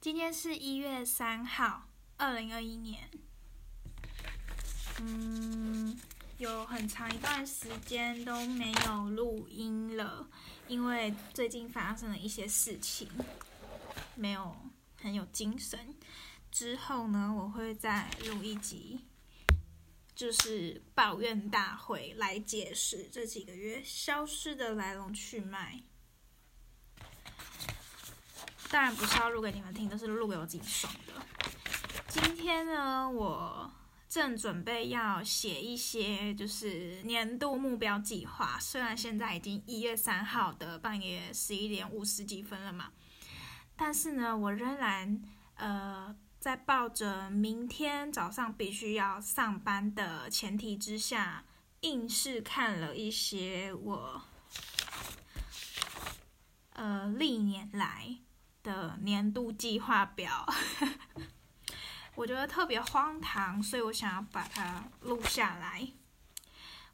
今天是一月三号，二零二一年。嗯，有很长一段时间都没有录音了，因为最近发生了一些事情，没有很有精神。之后呢，我会再录一集，就是抱怨大会，来解释这几个月消失的来龙去脉。当然不是要录给你们听，都是录给我自己爽的。今天呢，我正准备要写一些就是年度目标计划。虽然现在已经一月三号的半夜十一点五十几分了嘛，但是呢，我仍然呃在抱着明天早上必须要上班的前提之下，硬是看了一些我呃历年来。的年度计划表，我觉得特别荒唐，所以我想要把它录下来。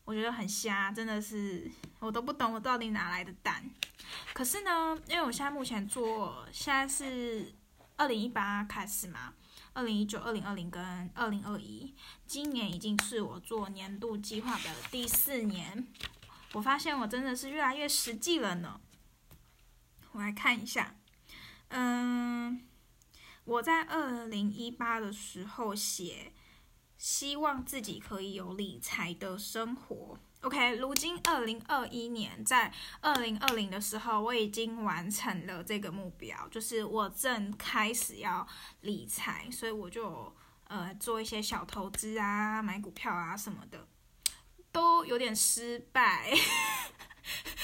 我觉得很瞎，真的是我都不懂我到底哪来的胆。可是呢，因为我现在目前做，现在是二零一八开始嘛，二零一九、二零二零跟二零二一，今年已经是我做年度计划的第四年。我发现我真的是越来越实际了呢。我来看一下。嗯，我在二零一八的时候写，希望自己可以有理财的生活。OK，如今二零二一年，在二零二零的时候，我已经完成了这个目标，就是我正开始要理财，所以我就呃做一些小投资啊，买股票啊什么的，都有点失败，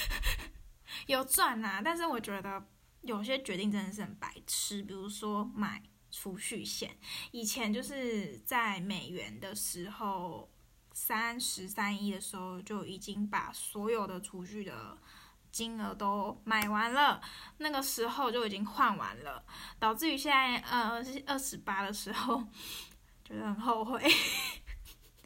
有赚啊，但是我觉得。有些决定真的是很白痴，比如说买储蓄险，以前就是在美元的时候，三十三亿的时候就已经把所有的储蓄的金额都买完了，那个时候就已经换完了，导致于现在呃二十八的时候 觉得很后悔。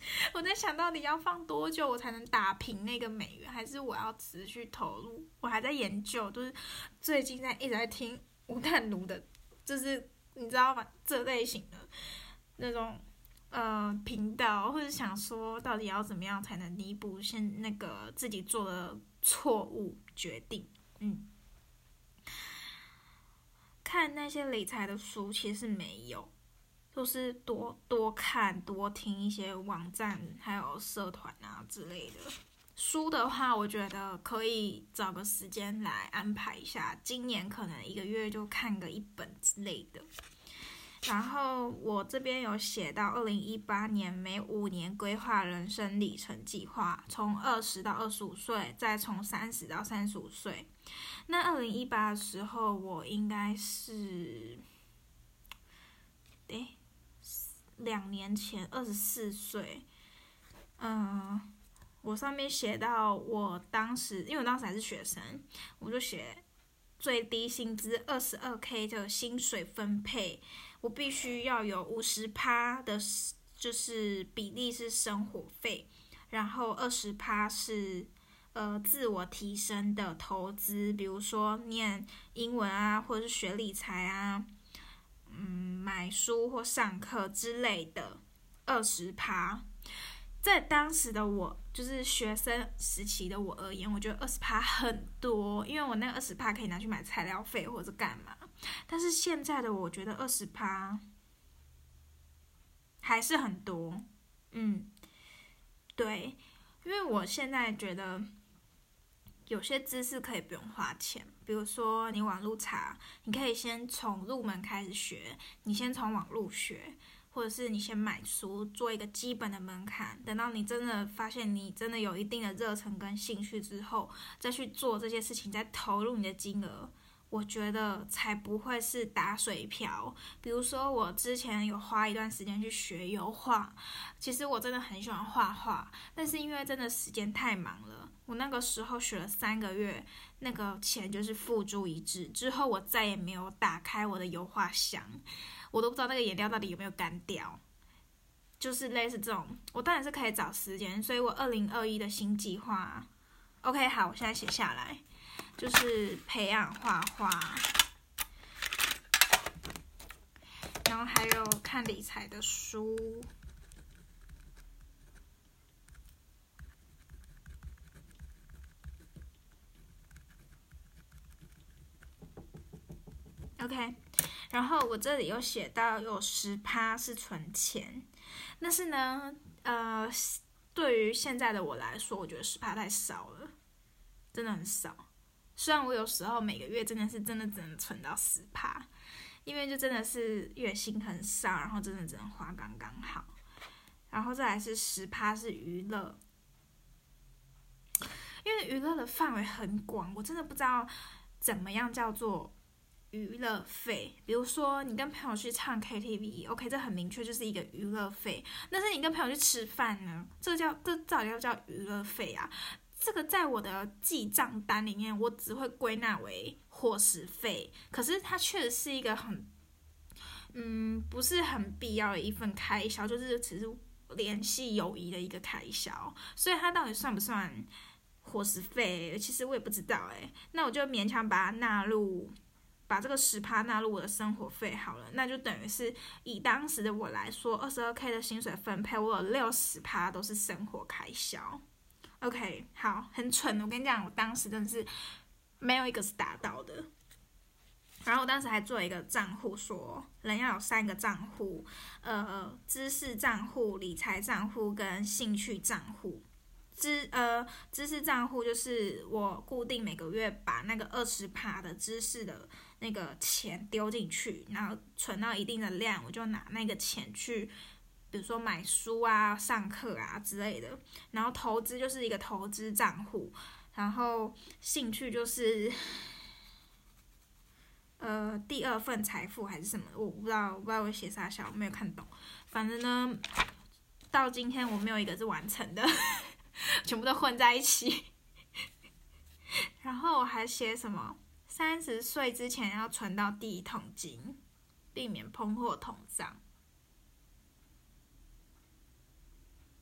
我在想到底要放多久我才能打平那个美元，还是我要持续投入？我还在研究，就是最近在一直在听吴淡如的，就是你知道吗？这类型的那种呃频道，或者想说到底要怎么样才能弥补现那个自己做的错误决定？嗯，看那些理财的书，其实没有。就是多多看多听一些网站，还有社团啊之类的。书的话，我觉得可以找个时间来安排一下。今年可能一个月就看个一本之类的。然后我这边有写到，二零一八年每五年规划人生里程计划，从二十到二十五岁，再从三十到三十五岁。那二零一八的时候，我应该是，诶。两年前，二十四岁，嗯，我上面写到，我当时，因为我当时还是学生，我就写最低薪资二十二 k 的薪水分配，我必须要有五十趴的，就是比例是生活费，然后二十趴是呃自我提升的投资，比如说念英文啊，或者是学理财啊。嗯，买书或上课之类的，二十趴，在当时的我，就是学生时期的我而言，我觉得二十趴很多，因为我那二十趴可以拿去买材料费或者干嘛。但是现在的我觉得二十趴还是很多，嗯，对，因为我现在觉得。有些知识可以不用花钱，比如说你网络查，你可以先从入门开始学，你先从网络学，或者是你先买书做一个基本的门槛，等到你真的发现你真的有一定的热忱跟兴趣之后，再去做这些事情，再投入你的金额。我觉得才不会是打水漂。比如说，我之前有花一段时间去学油画，其实我真的很喜欢画画，但是因为真的时间太忙了，我那个时候学了三个月，那个钱就是付诸一掷。之后我再也没有打开我的油画箱，我都不知道那个颜料到底有没有干掉。就是类似这种，我当然是可以找时间，所以我二零二一的新计划，OK，好，我现在写下来。就是培养画画，然后还有看理财的书。OK，然后我这里有写到有十趴是存钱，但是呢，呃，对于现在的我来说，我觉得十趴太少了，真的很少。虽然我有时候每个月真的是真的只能存到十趴，因为就真的是月薪很少，然后真的只能花刚刚好。然后再来是十趴是娱乐，因为娱乐的范围很广，我真的不知道怎么样叫做。娱乐费，比如说你跟朋友去唱 KTV，OK，这很明确就是一个娱乐费。但是你跟朋友去吃饭呢，这叫这到底要叫娱乐费啊？这个在我的记账单里面，我只会归纳为伙食费。可是它确实是一个很，嗯，不是很必要的一份开销，就是只是联系友谊的一个开销。所以它到底算不算伙食费？其实我也不知道哎。那我就勉强把它纳入。把这个十趴纳入我的生活费好了，那就等于是以当时的我来说，二十二 k 的薪水分配，我有六十趴都是生活开销。OK，好，很蠢，我跟你讲，我当时真的是没有一个是达到的。然后我当时还做一个账户，说人要有三个账户，呃，知识账户、理财账户跟兴趣账户。知呃知识账户就是我固定每个月把那个二十趴的知识的。那个钱丢进去，然后存到一定的量，我就拿那个钱去，比如说买书啊、上课啊之类的。然后投资就是一个投资账户，然后兴趣就是，呃，第二份财富还是什么，我不知道，我不知道我写啥小，我没有看懂。反正呢，到今天我没有一个是完成的，全部都混在一起。然后我还写什么？三十岁之前要存到第一桶金，避免通货膨胀。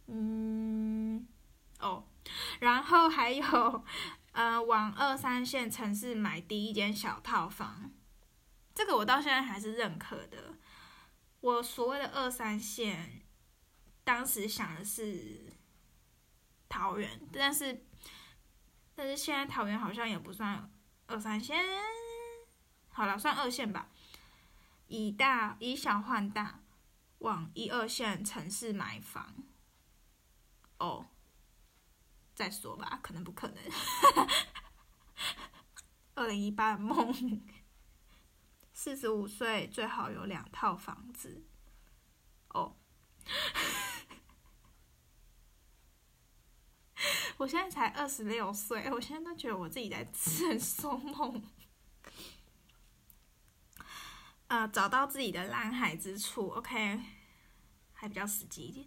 嗯，哦，然后还有，呃，往二三线城市买第一间小套房，这个我到现在还是认可的。我所谓的二三线，当时想的是桃园，但是，但是现在桃园好像也不算。二三线，好了，算二线吧。以大以小换大，往一二线城市买房。哦，再说吧，可能不可能。二零一八梦，四十五岁最好有两套房子。哦。我现在才二十六岁，我现在都觉得我自己在自说梦。呃，找到自己的蓝海之处，OK，还比较实际一点。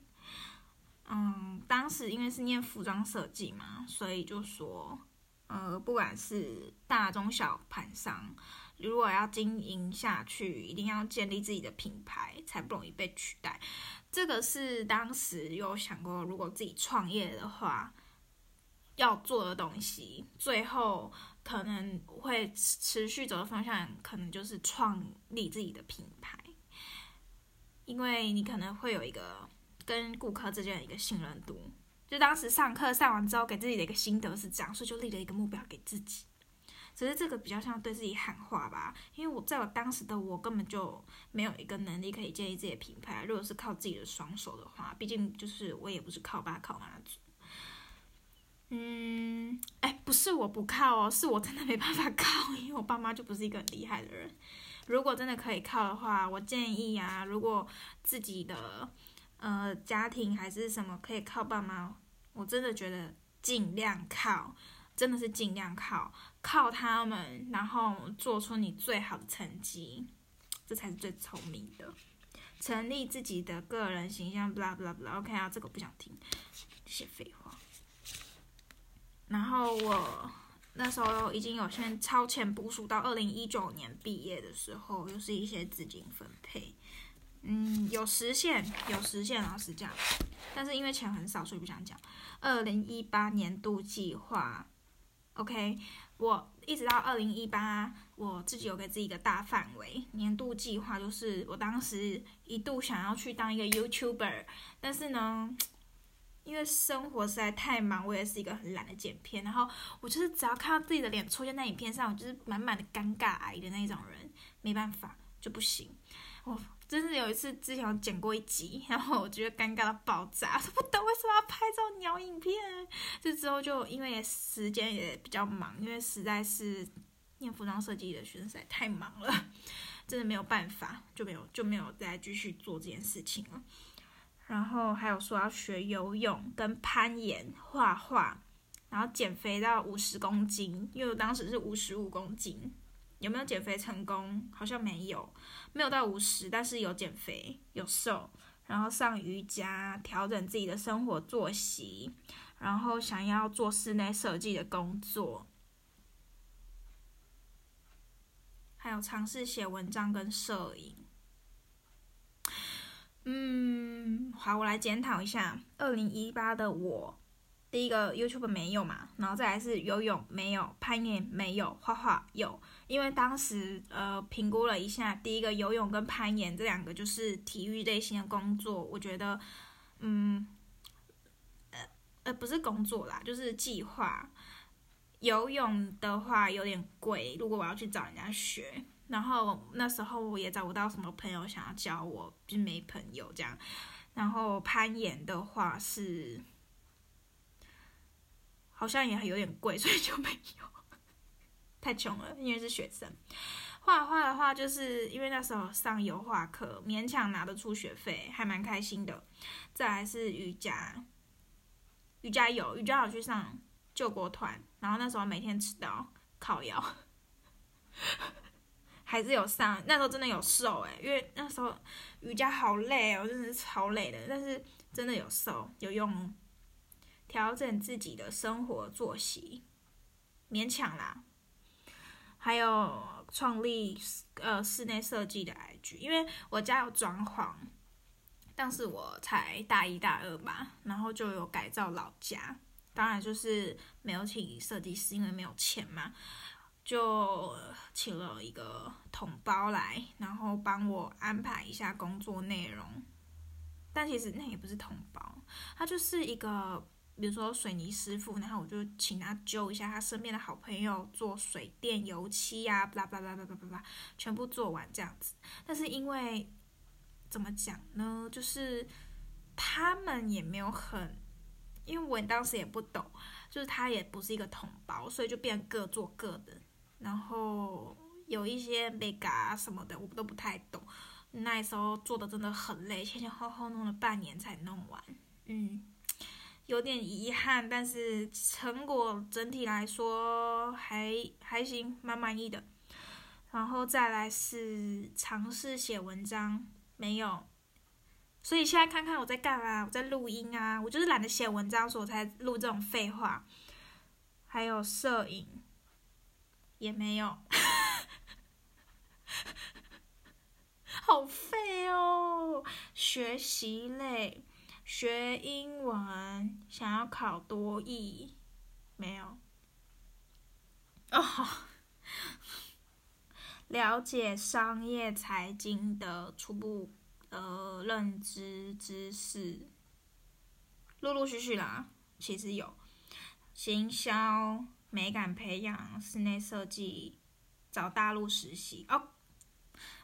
嗯，当时因为是念服装设计嘛，所以就说，呃，不管是大中小盘商，如果要经营下去，一定要建立自己的品牌，才不容易被取代。这个是当时有想过，如果自己创业的话。要做的东西，最后可能会持续走的方向，可能就是创立自己的品牌，因为你可能会有一个跟顾客之间的一个信任度。就当时上课上完之后，给自己的一个心得是这样，所以就立了一个目标给自己。只是这个比较像对自己喊话吧，因为我在我当时的我根本就没有一个能力可以建立自己的品牌。如果是靠自己的双手的话，毕竟就是我也不是靠爸靠妈。嗯，哎，不是我不靠哦，是我真的没办法靠，因为我爸妈就不是一个很厉害的人。如果真的可以靠的话，我建议啊，如果自己的呃家庭还是什么可以靠爸妈，我真的觉得尽量靠，真的是尽量靠，靠他们，然后做出你最好的成绩，这才是最聪明的。成立自己的个人形象，blah blah blah。OK 啊，这个不想听，些废话。然后我那时候已经有先超前部署到二零一九年毕业的时候，又是一些资金分配，嗯，有实现，有实现，老实讲，但是因为钱很少，所以不想讲。二零一八年度计划，OK，我一直到二零一八，我自己有给自己一个大范围。年度计划，就是我当时一度想要去当一个 YouTuber，但是呢，因为生活实在太忙，我也是一个很懒的剪片，然后我就是只要看到自己的脸出现在影片上，我就是满满的尴尬癌的那种人，没办法就不行。我真是有一次之前有剪过一集，然后我觉得尴尬到爆炸，不懂为什么要拍这种鸟影片。这之后就因为时间也比较忙，因为实在是念服装设计的学生实在太忙了，真的没有办法，就没有就没有再继续做这件事情了。然后还有说要学游泳、跟攀岩、画画，然后减肥到五十公斤，因为我当时是五十五公斤。有没有减肥成功？好像没有，没有到五十，但是有减肥，有瘦，然后上瑜伽，调整自己的生活作息，然后想要做室内设计的工作，还有尝试写文章跟摄影。嗯，好，我来检讨一下，二零一八的我。第一个 YouTube 没有嘛，然后再来是游泳没有，攀岩没有，画画有。因为当时呃评估了一下，第一个游泳跟攀岩这两个就是体育类型的工作，我觉得嗯呃呃不是工作啦，就是计划。游泳的话有点贵，如果我要去找人家学，然后那时候我也找不到什么朋友想要教我，就没朋友这样。然后攀岩的话是。好像也有点贵，所以就没有，太穷了，因为是学生。画画的话，就是因为那时候上油画课，勉强拿得出学费，还蛮开心的。再来是瑜伽，瑜伽有瑜伽有去上救国团，然后那时候每天迟到烤腰，还是有上。那时候真的有瘦诶，因为那时候瑜伽好累哦，真的是超累的，但是真的有瘦，有用。调整自己的生活作息，勉强啦。还有创立呃室内设计的 IG，因为我家有装潢，但是我才大一大二吧，然后就有改造老家。当然就是没有请设计师，因为没有钱嘛，就请了一个统包来，然后帮我安排一下工作内容。但其实那也不是统包，他就是一个。比如说水泥师傅，然后我就请他揪一下他身边的好朋友做水电、油漆呀，巴拉巴拉巴拉巴拉巴拉，全部做完这样子。但是因为怎么讲呢，就是他们也没有很，因为我当时也不懂，就是他也不是一个同胞，所以就变各做各的。然后有一些美嘎什么的，我都不太懂。那时候做的真的很累，前前后后弄了半年才弄完，嗯。有点遗憾，但是成果整体来说还还行，蛮满意的。然后再来是尝试写文章，没有。所以现在看看我在干嘛，我在录音啊，我就是懒得写文章，所以我才录这种废话。还有摄影，也没有，好废哦，学习类。学英文，想要考多译，没有。哦，了解商业财经的初步呃认知知识，陆陆续续啦，其实有行销、美感培养、室内设计、找大陆实习哦。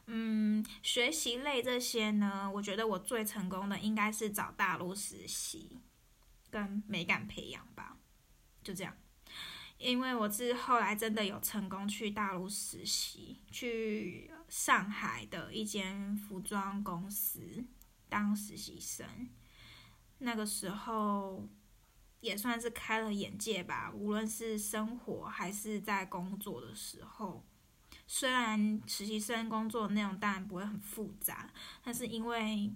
嗯，学习类这些呢，我觉得我最成功的应该是找大陆实习，跟美感培养吧，就这样。因为我是后来真的有成功去大陆实习，去上海的一间服装公司当实习生，那个时候也算是开了眼界吧，无论是生活还是在工作的时候。虽然实习生工作内容当然不会很复杂，但是因为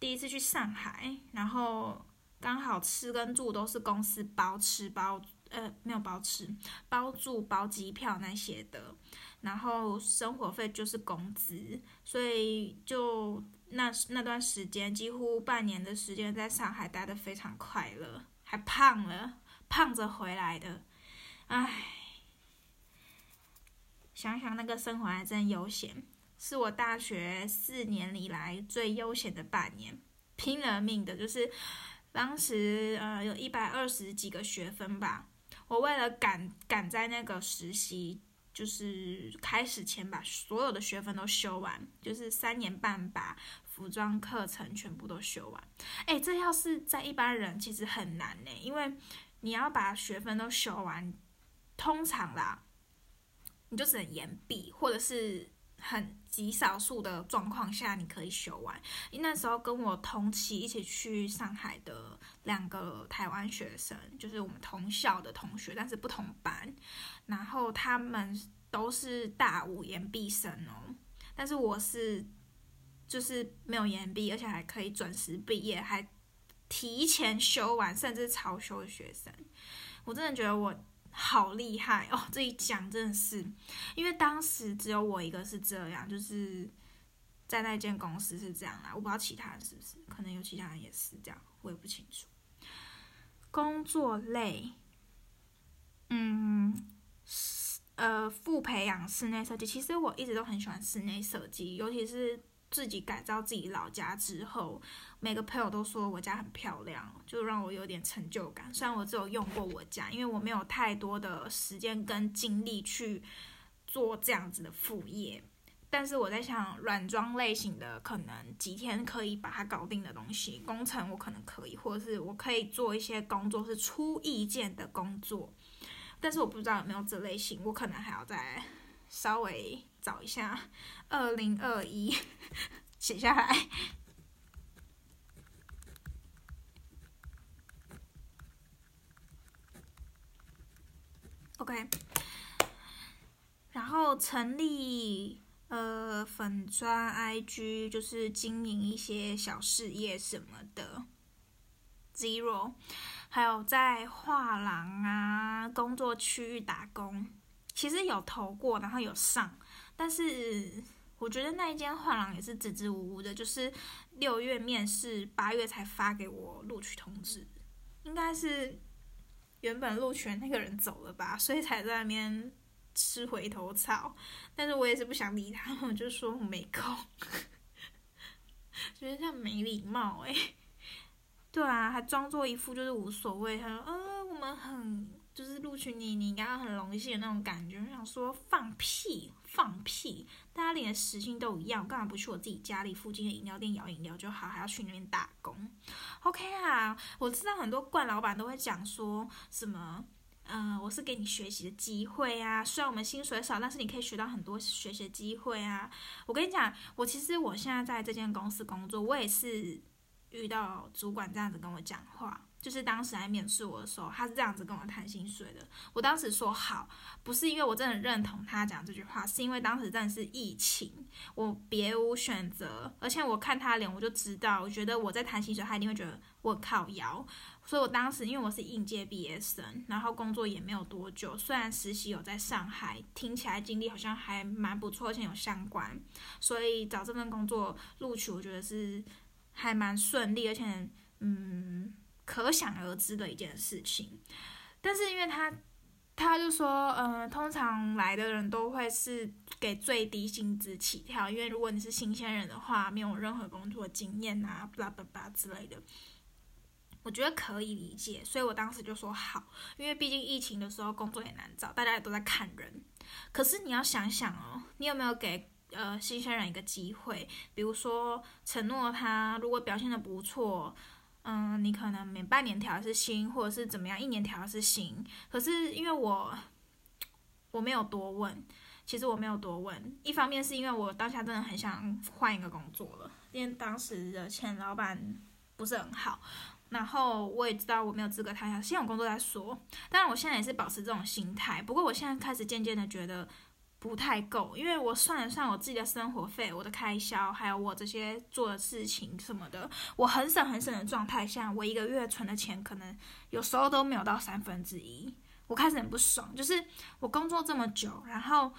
第一次去上海，然后刚好吃跟住都是公司包吃包，呃，没有包吃，包住包机票那些的，然后生活费就是工资，所以就那那段时间几乎半年的时间在上海待的非常快乐，还胖了，胖着回来的，唉。想想那个生活还真悠闲，是我大学四年以来最悠闲的半年，拼了命的，就是当时呃有一百二十几个学分吧，我为了赶赶在那个实习就是开始前把所有的学分都修完，就是三年半把服装课程全部都修完。哎，这要是在一般人其实很难呢，因为你要把学分都修完，通常啦。你就只能延毕，或者是很极少数的状况下你可以修完。因那时候跟我同期一起去上海的两个台湾学生，就是我们同校的同学，但是不同班，然后他们都是大五延毕生哦，但是我是就是没有延毕，而且还可以准时毕业，还提前修完，甚至超修的学生，我真的觉得我。好厉害哦！这一讲真的是，因为当时只有我一个是这样，就是在那间公司是这样啦。我不知道其他人是不是，可能有其他人也是这样，我也不清楚。工作累，嗯，呃，副培养室内设计，其实我一直都很喜欢室内设计，尤其是。自己改造自己老家之后，每个朋友都说我家很漂亮，就让我有点成就感。虽然我只有用过我家，因为我没有太多的时间跟精力去做这样子的副业，但是我在想，软装类型的可能几天可以把它搞定的东西，工程我可能可以，或者是我可以做一些工作是出意见的工作，但是我不知道有没有这类型，我可能还要再稍微。找一下，二零二一，写下来。OK，然后成立呃粉砖 IG，就是经营一些小事业什么的。Zero，还有在画廊啊工作区域打工，其实有投过，然后有上。但是我觉得那一间画廊也是支支吾吾的，就是六月面试，八月才发给我录取通知，应该是原本录取那个人走了吧，所以才在那边吃回头草。但是我也是不想理他们，就说我没空，觉得他没礼貌哎。对啊，还装作一副就是无所谓，他说嗯，我们很。就是录取你，你应该很荣幸的那种感觉。我想说放屁，放屁！大家连时薪都一样，干嘛不去我自己家里附近的饮料店摇饮料就好，还要去那边打工？OK 啊，我知道很多惯老板都会讲说什么。嗯，我是给你学习的机会啊。虽然我们薪水少，但是你可以学到很多学习机会啊。我跟你讲，我其实我现在在这间公司工作，我也是遇到主管这样子跟我讲话。就是当时来面试我的时候，他是这样子跟我谈薪水的。我当时说好，不是因为我真的认同他讲这句话，是因为当时真的是疫情，我别无选择。而且我看他脸，我就知道，我觉得我在谈薪水，他一定会觉得我靠摇。所以我当时因为我是应届毕业生，然后工作也没有多久，虽然实习有在上海，听起来经历好像还蛮不错，而且有相关，所以找这份工作录取，我觉得是还蛮顺利，而且嗯。可想而知的一件事情，但是因为他，他就说，嗯，通常来的人都会是给最低薪资起跳，因为如果你是新鲜人的话，没有任何工作经验啊，巴拉巴拉之类的，我觉得可以理解，所以我当时就说好，因为毕竟疫情的时候工作也难找，大家也都在看人。可是你要想想哦，你有没有给呃新鲜人一个机会，比如说承诺他如果表现的不错。嗯，你可能每半年调一次薪，或者是怎么样，一年调一次薪。可是因为我我没有多问，其实我没有多问。一方面是因为我当下真的很想换一个工作了，因为当时的前老板不是很好。然后我也知道我没有资格谈下，先有工作再说。当然，我现在也是保持这种心态。不过我现在开始渐渐的觉得。不太够，因为我算了算我自己的生活费、我的开销，还有我这些做的事情什么的，我很省很省的状态下，我一个月存的钱可能有时候都没有到三分之一。我开始很不爽，就是我工作这么久，然后，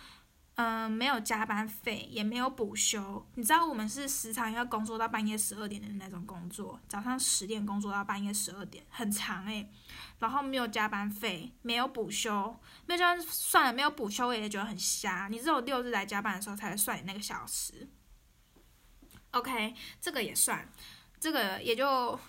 嗯，没有加班费，也没有补休。你知道我们是时常要工作到半夜十二点的那种工作，早上十点工作到半夜十二点，很长诶。然后没有加班费，没有补休，没有加班算了，没有补休我也觉得很瞎。你只有六日来加班的时候才算你那个小时。OK，这个也算，这个也就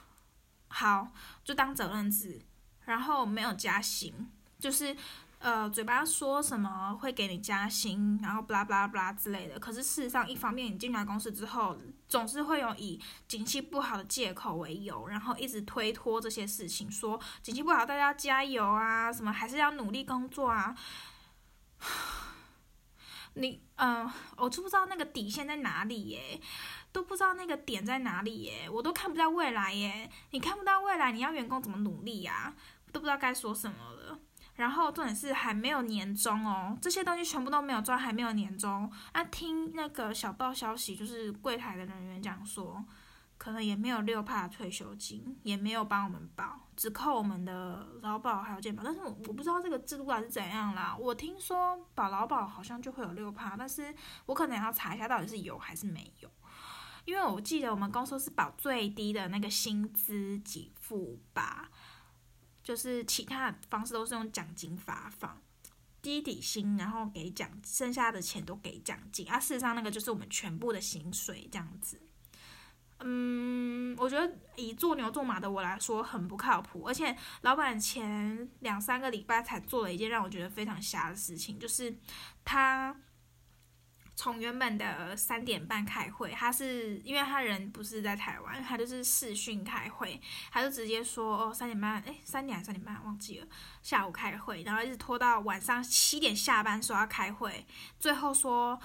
好，就当责任制。然后没有加薪，就是。呃，嘴巴说什么会给你加薪，然后巴拉巴拉巴拉之类的。可是事实上，一方面你进来公司之后，总是会有以景气不好的借口为由，然后一直推脱这些事情，说景气不好，大家加油啊，什么还是要努力工作啊。你，嗯，我就不知道那个底线在哪里耶，都不知道那个点在哪里耶，我都看不到未来耶。你看不到未来，你要员工怎么努力呀？都不知道该说什么了。然后重点是还没有年终哦，这些东西全部都没有赚，还没有年终。那听那个小报消息，就是柜台的人员讲说，可能也没有六帕退休金，也没有帮我们保，只扣我们的劳保还有健保。但是我我不知道这个制度还是怎样啦。我听说保劳保好像就会有六帕，但是我可能要查一下到底是有还是没有，因为我记得我们公司是保最低的那个薪资给付吧。就是其他方式都是用奖金发放，低底薪，然后给奖，剩下的钱都给奖金啊。事实上，那个就是我们全部的薪水这样子。嗯，我觉得以做牛做马的我来说很不靠谱，而且老板前两三个礼拜才做了一件让我觉得非常瞎的事情，就是他。从原本的三点半开会，他是因为他人不是在台湾，他就是视讯开会，他就直接说哦三点半，哎三点还是三点半忘记了，下午开会，然后一直拖到晚上七点下班说要开会，最后说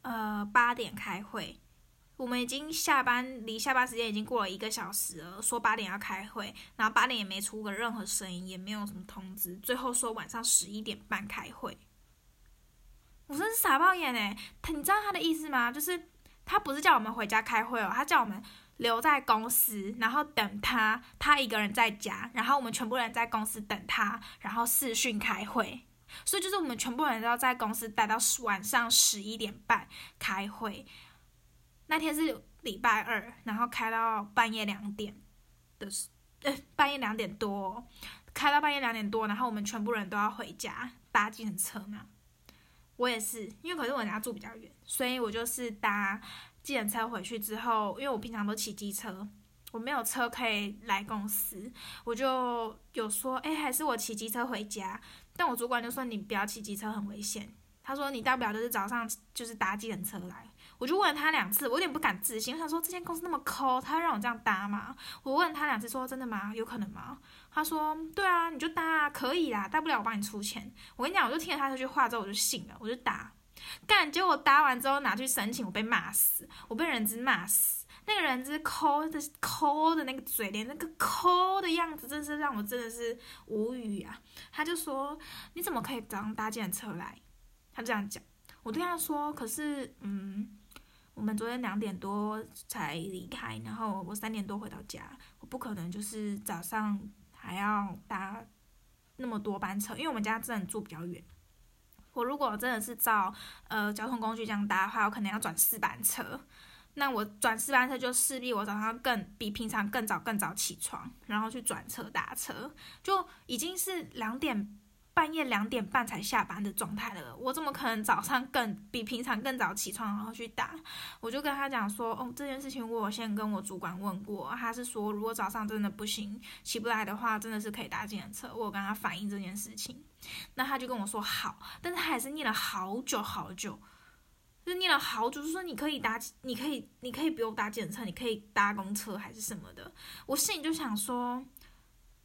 呃八点开会，我们已经下班离下班时间已经过了一个小时了，说八点要开会，然后八点也没出个任何声音，也没有什么通知，最后说晚上十一点半开会。我真是傻爆眼哎！他你知道他的意思吗？就是他不是叫我们回家开会哦，他叫我们留在公司，然后等他，他一个人在家，然后我们全部人在公司等他，然后视讯开会。所以就是我们全部人都要在公司待到晚上十一点半开会。那天是礼拜二，然后开到半夜两点的，呃，半夜两点多，开到半夜两点多，然后我们全部人都要回家搭计程车嘛。我也是，因为可是我家住比较远，所以我就是搭计程车回去之后，因为我平常都骑机车，我没有车可以来公司，我就有说，哎，还是我骑机车回家。但我主管就说你不要骑机车，很危险。他说你大不了就是早上就是搭计程车来。我就问他两次，我有点不敢置信，我想说这间公司那么抠，他会让我这样搭吗？我问他两次，说真的吗？有可能吗？他说对啊，你就搭啊，可以啦，大不了我帮你出钱。我跟你讲，我就听了他这句话之后，我就信了，我就搭。干，结果搭完之后拿去申请，我被骂死，我被人资骂死。那个人是抠的抠的那个嘴脸，那个抠的样子，真是让我真的是无语啊。他就说你怎么可以早上搭建车来？他这样讲，我对他说，可是嗯。我们昨天两点多才离开，然后我三点多回到家，我不可能就是早上还要搭那么多班车，因为我们家真的住比较远。我如果真的是照呃交通工具这样搭的话，我可能要转四班车。那我转四班车就势必我早上更比平常更早更早起床，然后去转车打车，就已经是两点。半夜两点半才下班的状态了，我怎么可能早上更比平常更早起床然后去打？我就跟他讲说，哦，这件事情我先跟我主管问过，他是说如果早上真的不行起不来的话，真的是可以搭计程车。我跟他反映这件事情，那他就跟我说好，但是他还是念了好久好久，就念了好久，就说你可以搭，你可以，你可以不用搭检测，你可以搭公车还是什么的。我心里就想说。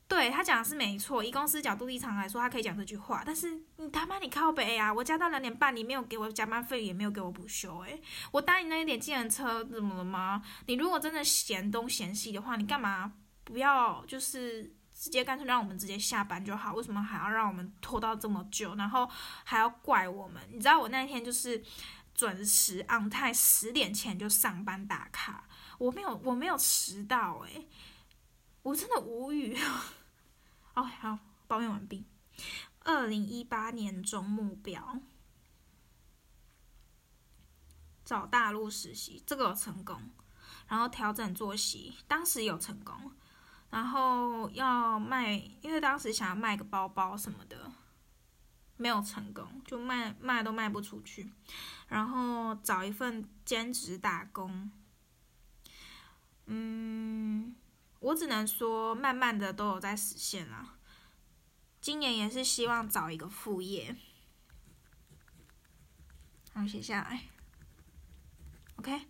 对他讲的是没错，以公司角度立场来说，他可以讲这句话。但是你他妈你靠北啊！我加到两点半，你没有给我加班费，也没有给我补休，诶，我搭你那一点计程车怎么了吗？你如果真的嫌东嫌西的话，你干嘛不要就是直接干脆让我们直接下班就好？为什么还要让我们拖到这么久，然后还要怪我们？你知道我那一天就是准时昂泰十点前就上班打卡，我没有我没有迟到，诶，我真的无语。哦，好，抱怨完毕。二零一八年中目标，找大陆实习，这个有成功。然后调整作息，当时有成功。然后要卖，因为当时想要卖个包包什么的，没有成功，就卖卖都卖不出去。然后找一份兼职打工，嗯，我只能说慢慢的都有在实现了。今年也是希望找一个副业。好，写下来。OK。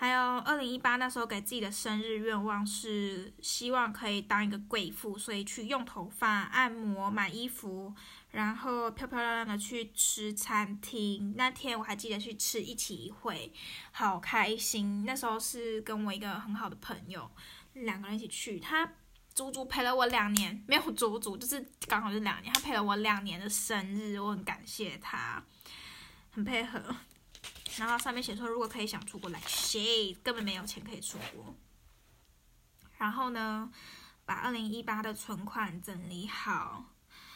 还有二零一八那时候给自己的生日愿望是希望可以当一个贵妇，所以去用头发、按摩、买衣服，然后漂漂亮亮的去吃餐厅。那天我还记得去吃一起一会，好开心。那时候是跟我一个很好的朋友，两个人一起去，他足足陪了我两年，没有足足就是刚好是两年，他陪了我两年的生日，我很感谢他，很配合。然后上面写说，如果可以想出国来，谁根本没有钱可以出国。然后呢，把二零一八的存款整理好。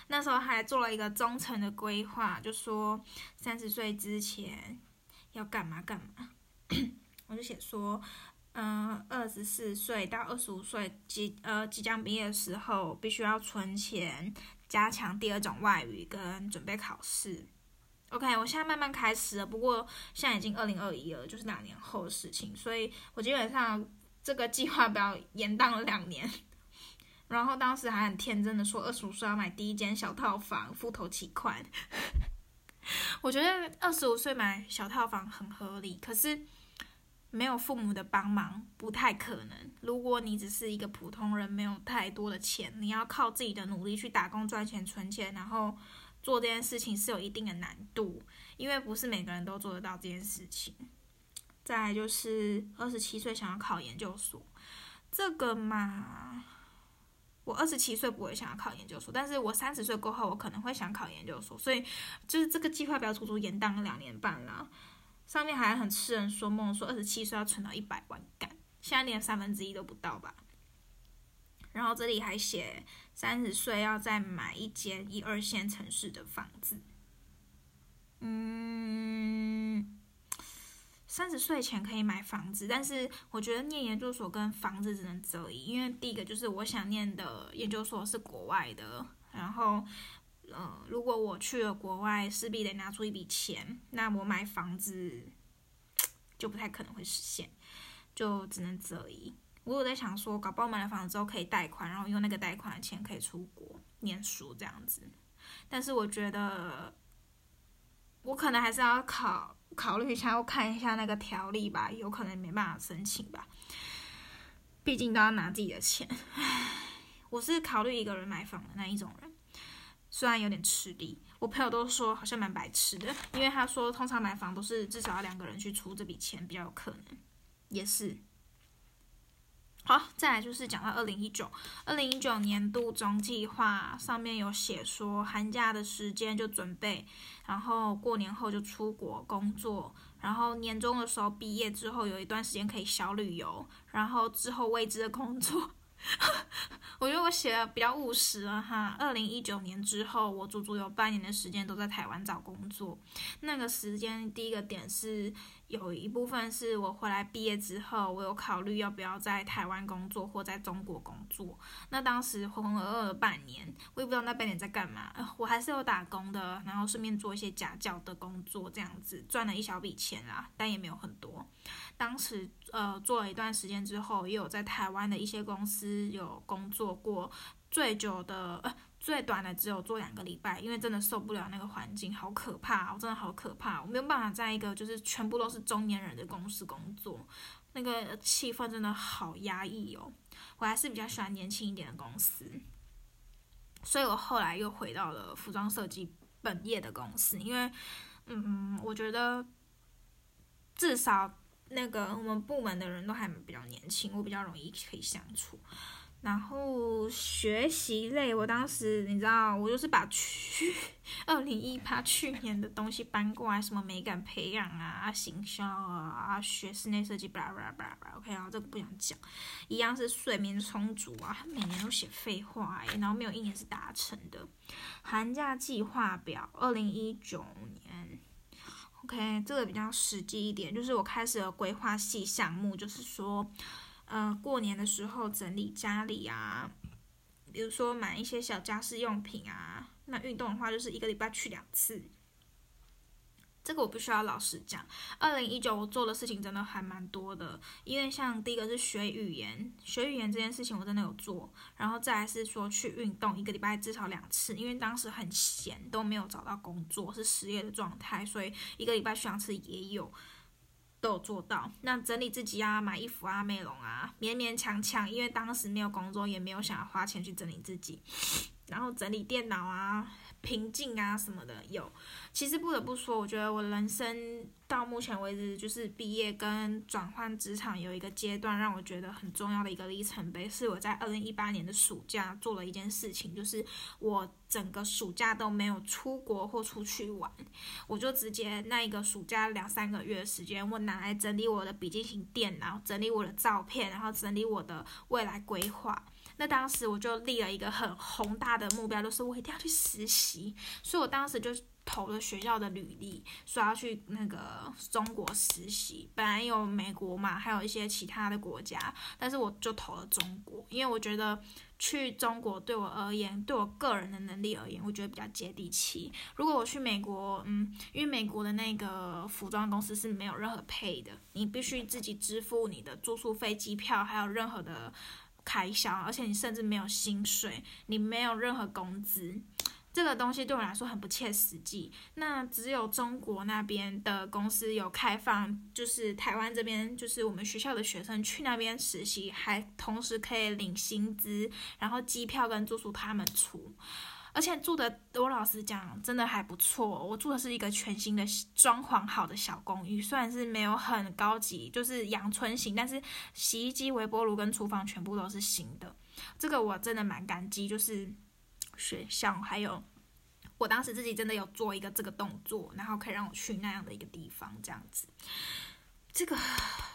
那时候还做了一个中层的规划，就说三十岁之前要干嘛干嘛。我就写说，嗯，二十四岁到二十五岁即呃即将毕业的时候，必须要存钱，加强第二种外语跟准备考试。OK，我现在慢慢开始了，不过现在已经二零二一了，就是两年后的事情，所以我基本上这个计划表延宕了两年。然后当时还很天真的说，二十五岁要买第一间小套房，付头期款。我觉得二十五岁买小套房很合理，可是没有父母的帮忙不太可能。如果你只是一个普通人，没有太多的钱，你要靠自己的努力去打工赚钱存钱，然后。做这件事情是有一定的难度，因为不是每个人都做得到这件事情。再来就是二十七岁想要考研究所，这个嘛，我二十七岁不会想要考研究所，但是我三十岁过后我可能会想考研究所，所以就是这个计划表足足延宕了两年半了。上面还很痴人说梦，说二十七岁要存到一百万干，现在连三分之一都不到吧。然后这里还写三十岁要再买一间一二线城市的房子。嗯，三十岁前可以买房子，但是我觉得念研究所跟房子只能择一，因为第一个就是我想念的研究所是国外的，然后，呃，如果我去了国外，势必得拿出一笔钱，那我买房子就不太可能会实现，就只能择一。我有在想说，搞不好买了房子之后可以贷款，然后用那个贷款的钱可以出国念书这样子。但是我觉得，我可能还是要考考虑一下，要看一下那个条例吧，有可能没办法申请吧。毕竟都要拿自己的钱。我是考虑一个人买房的那一种人，虽然有点吃力。我朋友都说好像蛮白痴的，因为他说通常买房都是至少要两个人去出这笔钱比较有可能，也是。好，再来就是讲到二零一九，二零一九年度总计划上面有写说，寒假的时间就准备，然后过年后就出国工作，然后年终的时候毕业之后有一段时间可以小旅游，然后之后未知的工作。我觉得我写的比较务实了哈。二零一九年之后，我足足有半年的时间都在台湾找工作。那个时间，第一个点是有一部分是我回来毕业之后，我有考虑要不要在台湾工作或在中国工作。那当时浑浑噩噩了半年，我也不知道那半年在干嘛。我还是有打工的，然后顺便做一些家教的工作，这样子赚了一小笔钱啦，但也没有很多。当时呃做了一段时间之后，也有在台湾的一些公司有工作过，最久的呃最短的只有做两个礼拜，因为真的受不了那个环境，好可怕，我真的好可怕，我没有办法在一个就是全部都是中年人的公司工作，那个气氛真的好压抑哦，我还是比较喜欢年轻一点的公司，所以我后来又回到了服装设计本业的公司，因为嗯我觉得至少。那个我们部门的人都还比较年轻，我比较容易可以相处。然后学习类，我当时你知道，我就是把去 二零一八 去年的东西搬过来，什么美感培养啊、行销啊、学室内设计，巴拉巴拉巴拉。OK 啊，这个不想讲。一样是睡眠充足啊，每年都写废话哎，然后没有一年是达成的。寒假计划表，二零一九年。OK，这个比较实际一点，就是我开始了规划系项目，就是说，呃，过年的时候整理家里啊，比如说买一些小家饰用品啊，那运动的话就是一个礼拜去两次。这个我必须要老实讲，二零一九我做的事情真的还蛮多的，因为像第一个是学语言，学语言这件事情我真的有做，然后再来是说去运动，一个礼拜至少两次，因为当时很闲，都没有找到工作，是失业的状态，所以一个礼拜去两次也有，都有做到。那整理自己啊，买衣服啊，美容啊，勉勉强强，因为当时没有工作，也没有想要花钱去整理自己，然后整理电脑啊。平静啊什么的有，其实不得不说，我觉得我人生到目前为止，就是毕业跟转换职场有一个阶段，让我觉得很重要的一个里程碑，是我在二零一八年的暑假做了一件事情，就是我整个暑假都没有出国或出去玩，我就直接那一个暑假两三个月的时间，我拿来整理我的笔记型电脑，整理我的照片，然后整理我的未来规划。那当时我就立了一个很宏大的目标，就是我一定要去实习，所以我当时就投了学校的履历，说要去那个中国实习。本来有美国嘛，还有一些其他的国家，但是我就投了中国，因为我觉得去中国对我而言，对我个人的能力而言，我觉得比较接地气。如果我去美国，嗯，因为美国的那个服装公司是没有任何配的，你必须自己支付你的住宿费、机票，还有任何的。开销，而且你甚至没有薪水，你没有任何工资，这个东西对我来说很不切实际。那只有中国那边的公司有开放，就是台湾这边，就是我们学校的学生去那边实习，还同时可以领薪资，然后机票跟住宿他们出。而且住的，我老实讲，真的还不错。我住的是一个全新的装潢好的小公寓，虽然是没有很高级，就是阳春型，但是洗衣机、微波炉跟厨房全部都是新的。这个我真的蛮感激，就是学校还有我当时自己真的有做一个这个动作，然后可以让我去那样的一个地方，这样子。这个。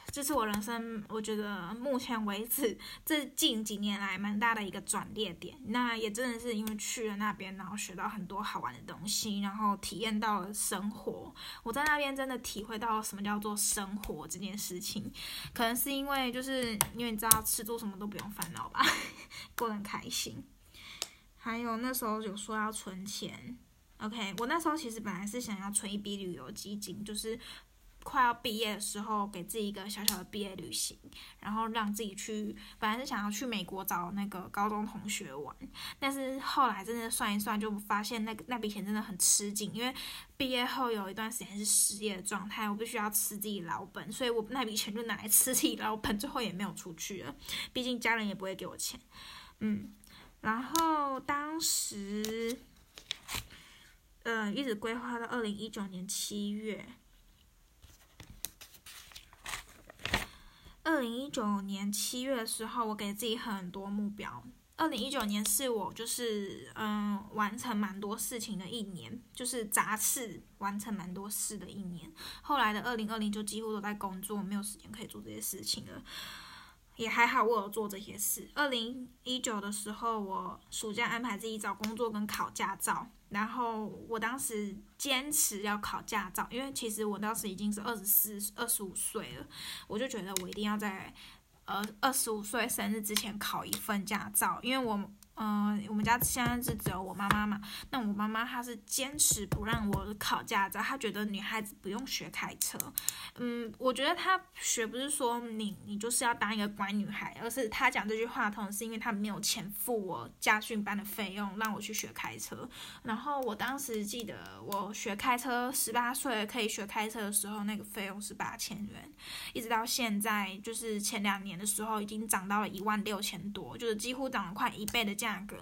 这是我人生，我觉得目前为止这近几年来蛮大的一个转捩点。那也真的是因为去了那边，然后学到很多好玩的东西，然后体验到了生活。我在那边真的体会到什么叫做生活这件事情。可能是因为就是因为你知道吃住什么都不用烦恼吧，过得很开心。还有那时候有说要存钱，OK，我那时候其实本来是想要存一笔旅游基金，就是。快要毕业的时候，给自己一个小小的毕业旅行，然后让自己去。本来是想要去美国找那个高中同学玩，但是后来真的算一算，就发现那个那笔钱真的很吃紧，因为毕业后有一段时间是失业的状态，我必须要吃自己老本，所以我那笔钱就拿来吃自己老本，最后也没有出去了。毕竟家人也不会给我钱，嗯。然后当时，呃，一直规划到二零一九年七月。二零一九年七月的时候，我给自己很多目标。二零一九年是我就是嗯完成蛮多事情的一年，就是杂事完成蛮多事的一年。后来的二零二零就几乎都在工作，没有时间可以做这些事情了。也还好，我有做这些事。二零一九的时候，我暑假安排自己找工作跟考驾照。然后我当时坚持要考驾照，因为其实我当时已经是二十四、二十五岁了，我就觉得我一定要在呃二十五岁生日之前考一份驾照，因为我。嗯，我们家现在是只有我妈妈嘛。那我妈妈她是坚持不让我考驾照，她觉得女孩子不用学开车。嗯，我觉得她学不是说你你就是要当一个乖女孩，而是她讲这句话，同时是因为她没有钱付我驾训班的费用，让我去学开车。然后我当时记得我学开车，十八岁可以学开车的时候，那个费用是八千元，一直到现在，就是前两年的时候，已经涨到了一万六千多，就是几乎涨了快一倍的价。价格，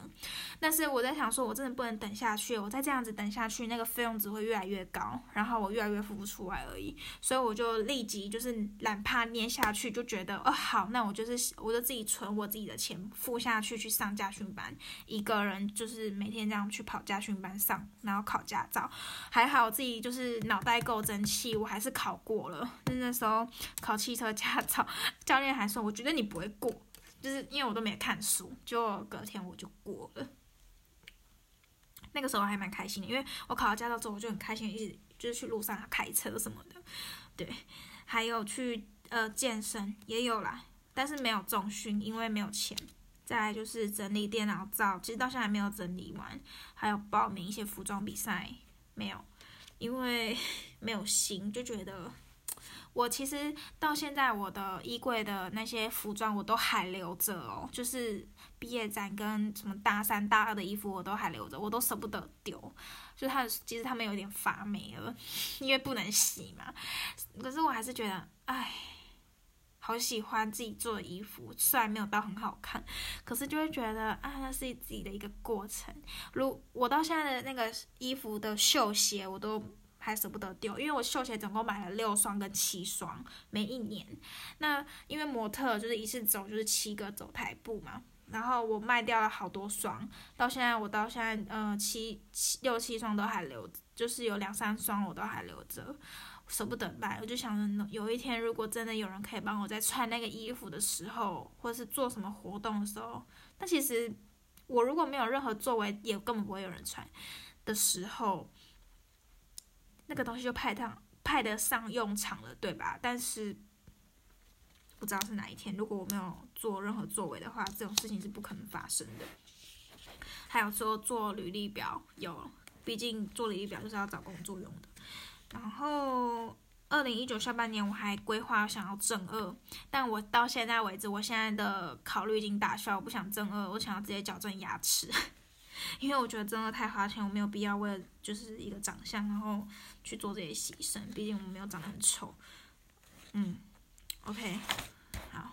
但是我在想说，我真的不能等下去，我再这样子等下去，那个费用只会越来越高，然后我越来越付不出来而已，所以我就立即就是懒怕捏下去，就觉得哦好，那我就是我就自己存我自己的钱付下去去上驾训班，一个人就是每天这样去跑驾训班上，然后考驾照，还好自己就是脑袋够争气，我还是考过了。那时候考汽车驾照，教练还说，我觉得你不会过。就是因为我都没看书，就隔天我就过了。那个时候还蛮开心的，因为我考了驾照之后，我就很开心，一直就是去路上开车什么的，对，还有去呃健身也有啦，但是没有重训，因为没有钱。再来就是整理电脑照，其实到现在还没有整理完，还有报名一些服装比赛，没有，因为 没有心，就觉得。我其实到现在，我的衣柜的那些服装我都还留着哦，就是毕业展跟什么大三、大二的衣服我都还留着，我都舍不得丢。就它其实它们有点发霉了，因为不能洗嘛。可是我还是觉得，唉，好喜欢自己做的衣服，虽然没有到很好看，可是就会觉得啊，那是自己的一个过程。如我到现在的那个衣服的绣鞋，我都。还舍不得丢，因为我绣鞋总共买了六双跟七双，每一年。那因为模特就是一次走就是七个走台步嘛，然后我卖掉了好多双，到现在我到现在呃七七六七双都还留，就是有两三双我都还留着，舍不得卖。我就想着有一天如果真的有人可以帮我在穿那个衣服的时候，或是做什么活动的时候，但其实我如果没有任何作为，也根本不会有人穿的时候。那个东西就派上派得上用场了，对吧？但是不知道是哪一天，如果我没有做任何作为的话，这种事情是不可能发生的。还有说做履历表，有，毕竟做履历表就是要找工作用的。然后二零一九下半年我还规划想要正二，但我到现在为止，我现在的考虑已经打消，我不想正二，我想要直接矫正牙齿。因为我觉得真的太花钱，我没有必要为了就是一个长相，然后去做这些牺牲。毕竟我没有长得很丑。嗯，OK，好。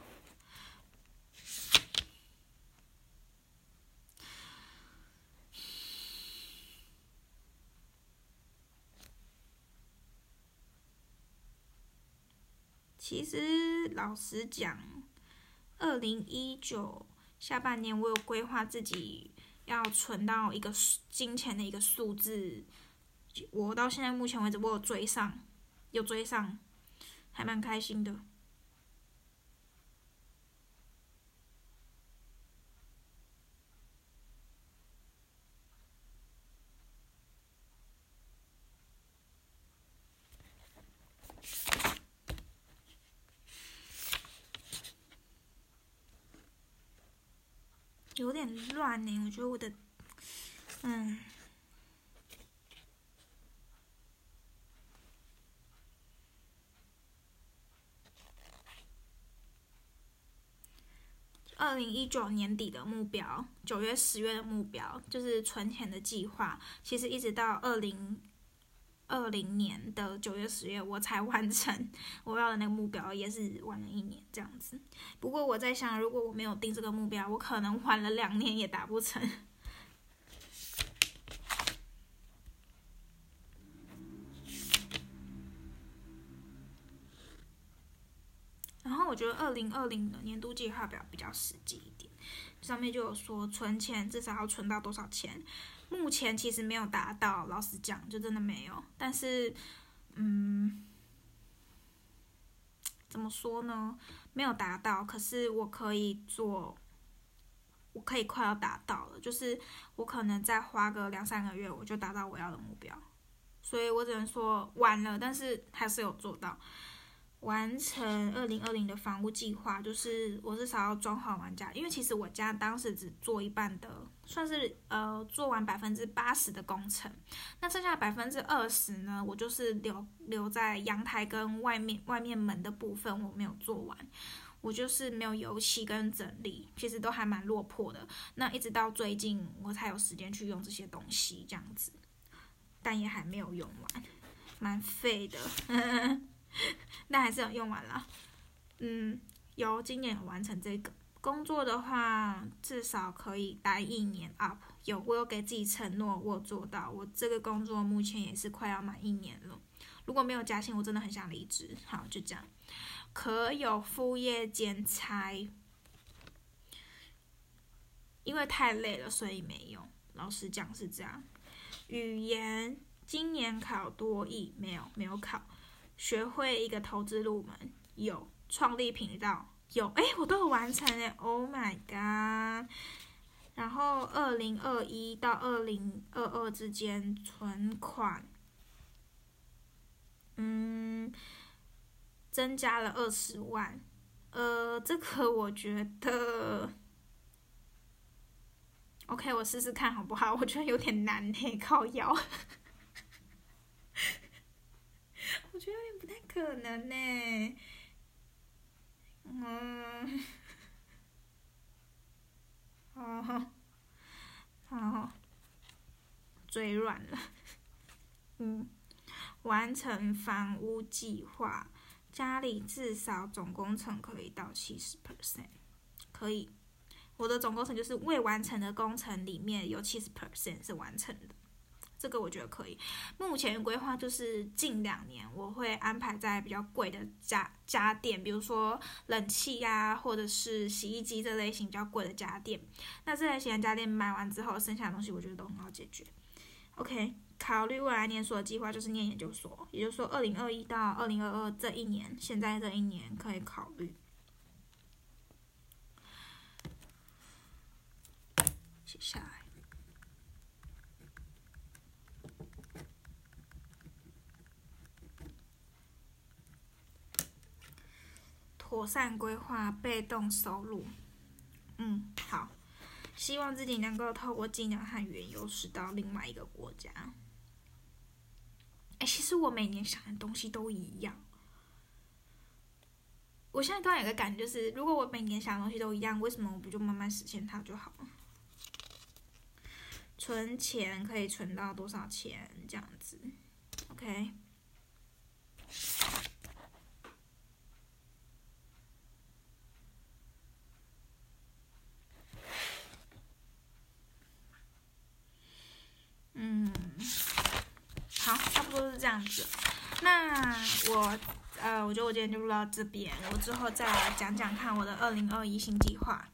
其实老实讲，二零一九下半年我有规划自己。要存到一个金钱的一个数字，我到现在目前为止我有追上，有追上，还蛮开心的。乱呢，我觉得我的，嗯，二零一九年底的目标，九月、十月的目标就是存钱的计划，其实一直到二零。二零年的九月、十月，我才完成 我要的那个目标，也是晚了一年这样子。不过我在想，如果我没有定这个目标，我可能晚了两年也达不成。然后我觉得二零二零的年度计划表比较实际一点，上面就有说存钱至少要存到多少钱。目前其实没有达到，老实讲，就真的没有。但是，嗯，怎么说呢？没有达到，可是我可以做，我可以快要达到了。就是我可能再花个两三个月，我就达到我要的目标。所以我只能说晚了，但是还是有做到。完成二零二零的房屋计划，就是我至少要装好完家，因为其实我家当时只做一半的，算是呃做完百分之八十的工程，那剩下百分之二十呢，我就是留留在阳台跟外面外面门的部分我没有做完，我就是没有油漆跟整理，其实都还蛮落魄的。那一直到最近我才有时间去用这些东西这样子，但也还没有用完，蛮废的。那还是有用完了，嗯，有今年完成这个工作的话，至少可以待一年 up。有，我有给自己承诺，我做到。我这个工作目前也是快要满一年了，如果没有加薪，我真的很想离职。好，就这样。可有副业兼差，因为太累了，所以没有。老实讲是这样。语言今年考多译没有？没有考。学会一个投资入门有创立频道有哎，我都有完成哎，Oh my god！然后二零二一到二零二二之间存款嗯，增加了二十万。呃，这个我觉得，OK，我试试看好不好？我觉得有点难嘿，靠腰，我觉得可能呢。嗯，哦，好，嘴软了。嗯，完成房屋计划。家里至少总工程可以到七十 percent，可以。我的总工程就是未完成的工程里面有七十 percent 是完成的，这个我觉得可以。目前规划就是近两年我会安排在比较贵的家家电，比如说冷气呀，或者是洗衣机这类型比较贵的家电。那这类型的家电买完之后，剩下的东西我觉得都很好解决。OK。考虑未来念书的计划就是念研究所，也就是说，二零二一到二零二二这一年，现在这一年可以考虑。写下来，妥善规划被动收入。嗯，好，希望自己能够透过技能和语言优势到另外一个国家。哎，其实我每年想的东西都一样。我现在突然有个感觉，就是如果我每年想的东西都一样，为什么我不就慢慢实现它就好了？存钱可以存到多少钱？这样子，OK。嗯。好，差不多是这样子。那我，呃，我觉得我今天就录到这边，我之后再来讲讲看我的二零二一新计划。